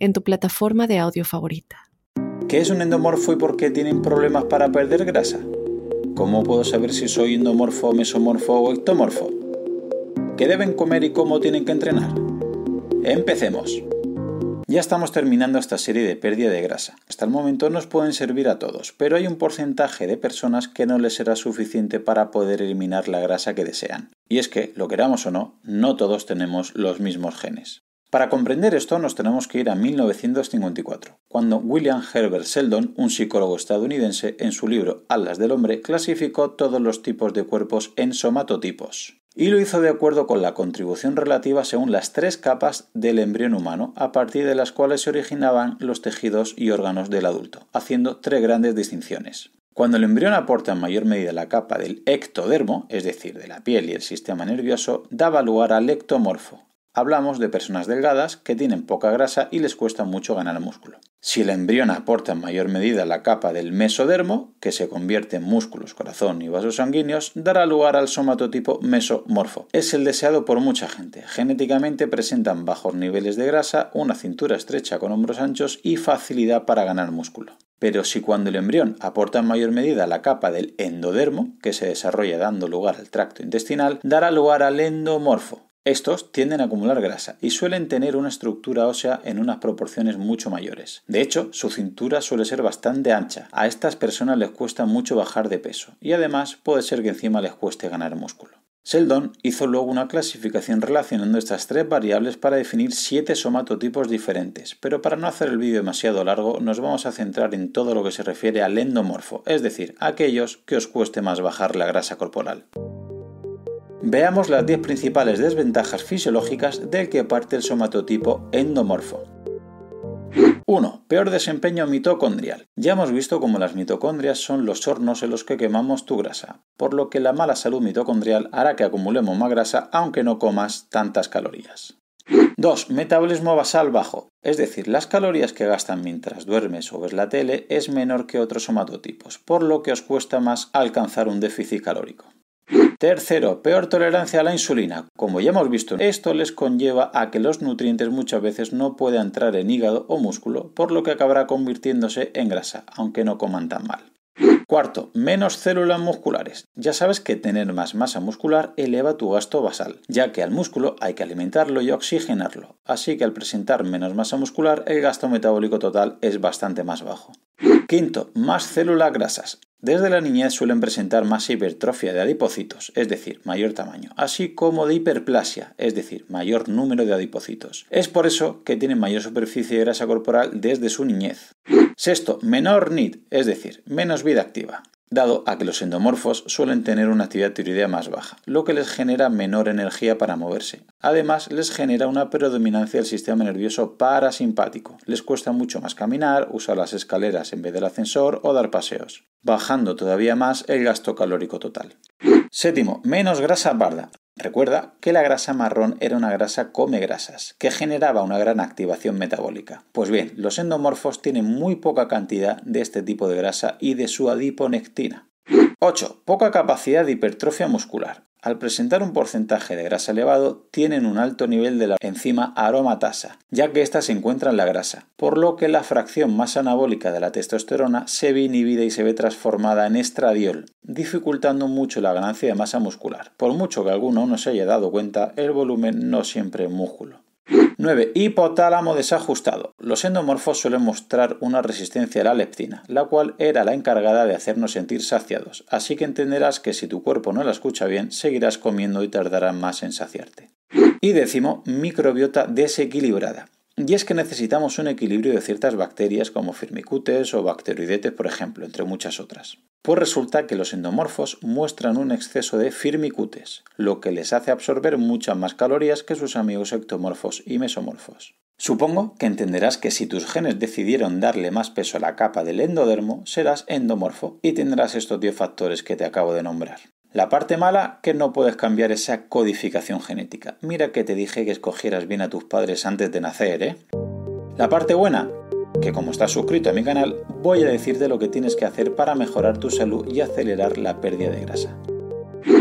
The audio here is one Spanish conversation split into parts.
en tu plataforma de audio favorita. ¿Qué es un endomorfo y por qué tienen problemas para perder grasa? ¿Cómo puedo saber si soy endomorfo, mesomorfo o ectomorfo? ¿Qué deben comer y cómo tienen que entrenar? Empecemos. Ya estamos terminando esta serie de pérdida de grasa. Hasta el momento nos pueden servir a todos, pero hay un porcentaje de personas que no les será suficiente para poder eliminar la grasa que desean. Y es que, lo queramos o no, no todos tenemos los mismos genes. Para comprender esto nos tenemos que ir a 1954, cuando William Herbert Seldon, un psicólogo estadounidense, en su libro Alas del Hombre, clasificó todos los tipos de cuerpos en somatotipos. Y lo hizo de acuerdo con la contribución relativa según las tres capas del embrión humano, a partir de las cuales se originaban los tejidos y órganos del adulto, haciendo tres grandes distinciones. Cuando el embrión aporta en mayor medida la capa del ectodermo, es decir, de la piel y el sistema nervioso, daba lugar al ectomorfo, Hablamos de personas delgadas que tienen poca grasa y les cuesta mucho ganar músculo. Si el embrión aporta en mayor medida la capa del mesodermo, que se convierte en músculos, corazón y vasos sanguíneos, dará lugar al somatotipo mesomorfo. Es el deseado por mucha gente. Genéticamente presentan bajos niveles de grasa, una cintura estrecha con hombros anchos y facilidad para ganar músculo. Pero si cuando el embrión aporta en mayor medida la capa del endodermo, que se desarrolla dando lugar al tracto intestinal, dará lugar al endomorfo, estos tienden a acumular grasa y suelen tener una estructura ósea en unas proporciones mucho mayores. De hecho, su cintura suele ser bastante ancha. A estas personas les cuesta mucho bajar de peso y además puede ser que encima les cueste ganar músculo. Sheldon hizo luego una clasificación relacionando estas tres variables para definir siete somatotipos diferentes, pero para no hacer el vídeo demasiado largo nos vamos a centrar en todo lo que se refiere al endomorfo, es decir, aquellos que os cueste más bajar la grasa corporal. Veamos las 10 principales desventajas fisiológicas del que parte el somatotipo endomorfo. 1. Peor desempeño mitocondrial. Ya hemos visto cómo las mitocondrias son los hornos en los que quemamos tu grasa, por lo que la mala salud mitocondrial hará que acumulemos más grasa aunque no comas tantas calorías. 2. Metabolismo basal bajo, es decir, las calorías que gastan mientras duermes o ves la tele es menor que otros somatotipos, por lo que os cuesta más alcanzar un déficit calórico. Tercero, peor tolerancia a la insulina. Como ya hemos visto, esto les conlleva a que los nutrientes muchas veces no puedan entrar en hígado o músculo, por lo que acabará convirtiéndose en grasa, aunque no coman tan mal. Cuarto, menos células musculares. Ya sabes que tener más masa muscular eleva tu gasto basal, ya que al músculo hay que alimentarlo y oxigenarlo, así que al presentar menos masa muscular el gasto metabólico total es bastante más bajo. Quinto, más células grasas. Desde la niñez suelen presentar más hipertrofia de adipocitos, es decir, mayor tamaño, así como de hiperplasia, es decir, mayor número de adipocitos. Es por eso que tienen mayor superficie de grasa corporal desde su niñez. Sexto, menor NIT, es decir, menos vida activa dado a que los endomorfos suelen tener una actividad tiroidea más baja, lo que les genera menor energía para moverse. Además, les genera una predominancia del sistema nervioso parasimpático. Les cuesta mucho más caminar, usar las escaleras en vez del ascensor o dar paseos, bajando todavía más el gasto calórico total. Séptimo, menos grasa parda. Recuerda que la grasa marrón era una grasa come grasas, que generaba una gran activación metabólica. Pues bien, los endomorfos tienen muy poca cantidad de este tipo de grasa y de su adiponectina. 8. Poca capacidad de hipertrofia muscular. Al presentar un porcentaje de grasa elevado, tienen un alto nivel de la enzima aromatasa, ya que ésta se encuentra en la grasa, por lo que la fracción más anabólica de la testosterona se ve inhibida y se ve transformada en estradiol, dificultando mucho la ganancia de masa muscular. Por mucho que alguno no se haya dado cuenta, el volumen no siempre es músculo. 9. Hipotálamo desajustado. Los endomorfos suelen mostrar una resistencia a la leptina, la cual era la encargada de hacernos sentir saciados, así que entenderás que si tu cuerpo no la escucha bien, seguirás comiendo y tardará más en saciarte. Y décimo, microbiota desequilibrada. Y es que necesitamos un equilibrio de ciertas bacterias como firmicutes o bacteroidetes, por ejemplo, entre muchas otras. Pues resulta que los endomorfos muestran un exceso de firmicutes, lo que les hace absorber muchas más calorías que sus amigos ectomorfos y mesomorfos. Supongo que entenderás que si tus genes decidieron darle más peso a la capa del endodermo, serás endomorfo y tendrás estos 10 factores que te acabo de nombrar. La parte mala, que no puedes cambiar esa codificación genética. Mira que te dije que escogieras bien a tus padres antes de nacer, ¿eh? La parte buena, que como estás suscrito a mi canal, voy a decirte lo que tienes que hacer para mejorar tu salud y acelerar la pérdida de grasa.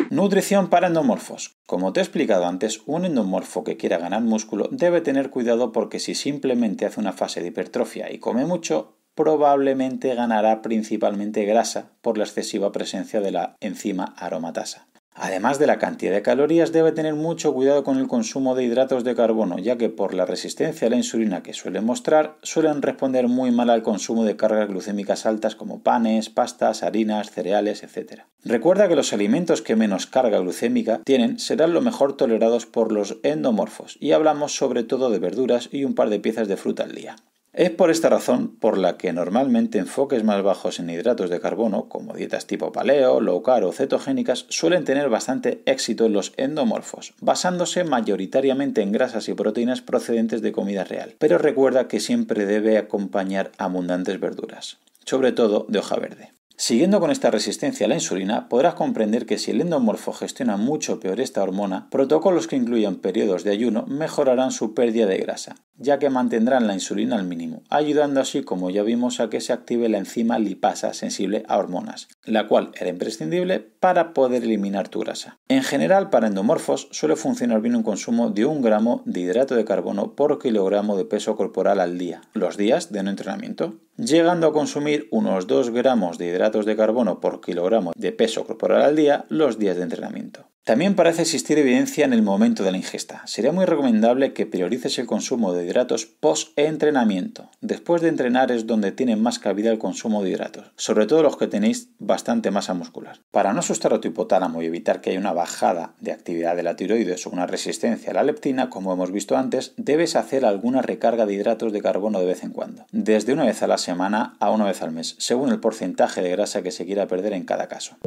Nutrición para endomorfos. Como te he explicado antes, un endomorfo que quiera ganar músculo debe tener cuidado porque si simplemente hace una fase de hipertrofia y come mucho, probablemente ganará principalmente grasa por la excesiva presencia de la enzima aromatasa. Además de la cantidad de calorías, debe tener mucho cuidado con el consumo de hidratos de carbono, ya que por la resistencia a la insulina que suelen mostrar, suelen responder muy mal al consumo de cargas glucémicas altas como panes, pastas, harinas, cereales, etc. Recuerda que los alimentos que menos carga glucémica tienen serán lo mejor tolerados por los endomorfos, y hablamos sobre todo de verduras y un par de piezas de fruta al día. Es por esta razón por la que normalmente enfoques más bajos en hidratos de carbono, como dietas tipo paleo, low carb o cetogénicas, suelen tener bastante éxito en los endomorfos, basándose mayoritariamente en grasas y proteínas procedentes de comida real. Pero recuerda que siempre debe acompañar abundantes verduras, sobre todo de hoja verde. Siguiendo con esta resistencia a la insulina, podrás comprender que si el endomorfo gestiona mucho peor esta hormona, protocolos que incluyan periodos de ayuno mejorarán su pérdida de grasa, ya que mantendrán la insulina al mínimo, ayudando así, como ya vimos, a que se active la enzima lipasa sensible a hormonas, la cual era imprescindible para poder eliminar tu grasa. En general, para endomorfos suele funcionar bien un consumo de un gramo de hidrato de carbono por kilogramo de peso corporal al día, los días de no entrenamiento llegando a consumir unos 2 gramos de de carbono por kilogramo de peso corporal al día los días de entrenamiento. También parece existir evidencia en el momento de la ingesta. Sería muy recomendable que priorices el consumo de hidratos post-entrenamiento. Después de entrenar es donde tiene más cabida el consumo de hidratos, sobre todo los que tenéis bastante masa muscular. Para no asustar a tu hipotálamo y evitar que haya una bajada de actividad de la tiroides o una resistencia a la leptina, como hemos visto antes, debes hacer alguna recarga de hidratos de carbono de vez en cuando, desde una vez a la semana a una vez al mes, según el porcentaje de grasa que se quiera perder en cada caso.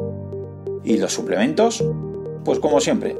¿Y los suplementos? Pues como siempre,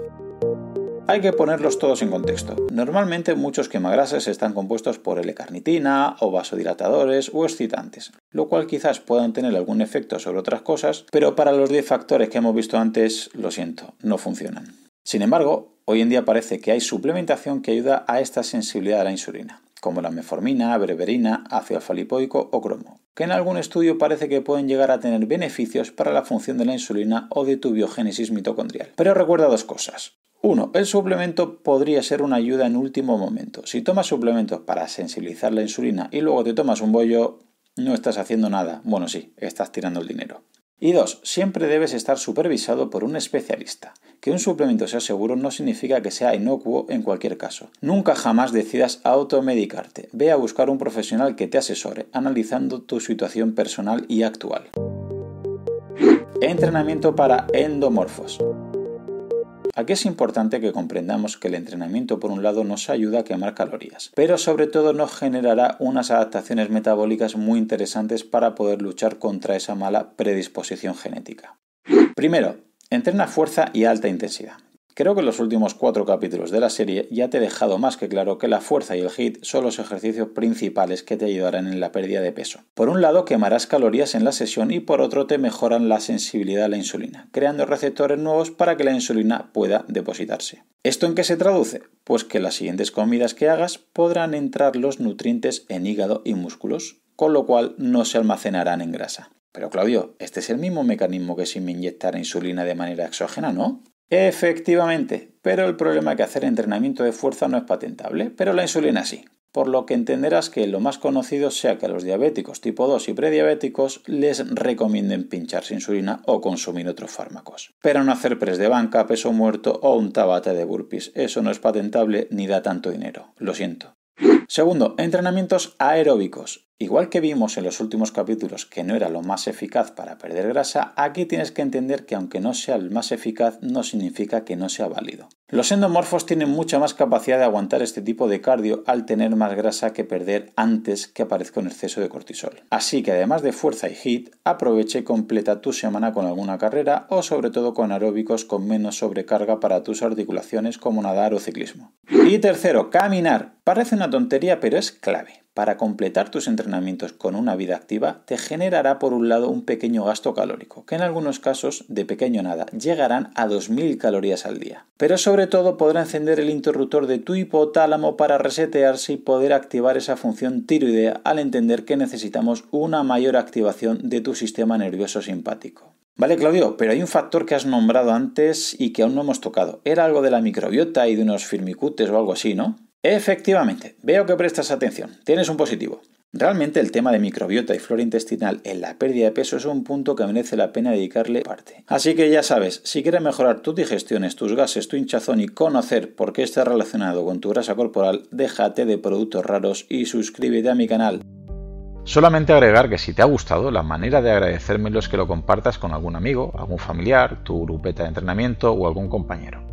hay que ponerlos todos en contexto. Normalmente muchos quemagrasas están compuestos por L-carnitina o vasodilatadores o excitantes, lo cual quizás puedan tener algún efecto sobre otras cosas, pero para los 10 factores que hemos visto antes, lo siento, no funcionan. Sin embargo, hoy en día parece que hay suplementación que ayuda a esta sensibilidad a la insulina, como la meformina, berberina, ácido alfa lipoico o cromo que en algún estudio parece que pueden llegar a tener beneficios para la función de la insulina o de tu biogénesis mitocondrial. Pero recuerda dos cosas. Uno, el suplemento podría ser una ayuda en último momento. Si tomas suplementos para sensibilizar la insulina y luego te tomas un bollo, no estás haciendo nada. Bueno, sí, estás tirando el dinero. Y dos, siempre debes estar supervisado por un especialista. Que un suplemento sea seguro no significa que sea inocuo en cualquier caso. Nunca jamás decidas automedicarte. Ve a buscar un profesional que te asesore, analizando tu situación personal y actual. Entrenamiento para endomorfos. Aquí es importante que comprendamos que el entrenamiento por un lado nos ayuda a quemar calorías, pero sobre todo nos generará unas adaptaciones metabólicas muy interesantes para poder luchar contra esa mala predisposición genética. Primero, entrena fuerza y alta intensidad. Creo que en los últimos cuatro capítulos de la serie ya te he dejado más que claro que la fuerza y el HIIT son los ejercicios principales que te ayudarán en la pérdida de peso. Por un lado quemarás calorías en la sesión y por otro te mejoran la sensibilidad a la insulina, creando receptores nuevos para que la insulina pueda depositarse. ¿Esto en qué se traduce? Pues que las siguientes comidas que hagas podrán entrar los nutrientes en hígado y músculos, con lo cual no se almacenarán en grasa. Pero Claudio, este es el mismo mecanismo que si me inyectara insulina de manera exógena, ¿no? Efectivamente, pero el problema es que hacer entrenamiento de fuerza no es patentable, pero la insulina sí. Por lo que entenderás que lo más conocido sea que a los diabéticos tipo 2 y prediabéticos les recomienden pincharse insulina o consumir otros fármacos. Pero no hacer press de banca, peso muerto o un tabate de burpees. Eso no es patentable ni da tanto dinero. Lo siento. Segundo, entrenamientos aeróbicos. Igual que vimos en los últimos capítulos que no era lo más eficaz para perder grasa, aquí tienes que entender que aunque no sea el más eficaz no significa que no sea válido. Los endomorfos tienen mucha más capacidad de aguantar este tipo de cardio al tener más grasa que perder antes que aparezca un exceso de cortisol. Así que además de fuerza y hit, aprovecha y completa tu semana con alguna carrera o sobre todo con aeróbicos con menos sobrecarga para tus articulaciones como nadar o ciclismo. Y tercero, caminar. Parece una tontería pero es clave para completar tus entrenamientos con una vida activa te generará por un lado un pequeño gasto calórico, que en algunos casos de pequeño nada llegarán a 2.000 calorías al día. Pero sobre todo podrá encender el interruptor de tu hipotálamo para resetearse y poder activar esa función tiroidea al entender que necesitamos una mayor activación de tu sistema nervioso simpático. Vale, Claudio, pero hay un factor que has nombrado antes y que aún no hemos tocado. Era algo de la microbiota y de unos firmicutes o algo así, ¿no? Efectivamente, veo que prestas atención, tienes un positivo. Realmente el tema de microbiota y flora intestinal en la pérdida de peso es un punto que merece la pena dedicarle parte. Así que ya sabes, si quieres mejorar tus digestiones, tus gases, tu hinchazón y conocer por qué está relacionado con tu grasa corporal, déjate de productos raros y suscríbete a mi canal. Solamente agregar que si te ha gustado, la manera de agradecérmelo es que lo compartas con algún amigo, algún familiar, tu grupeta de entrenamiento o algún compañero.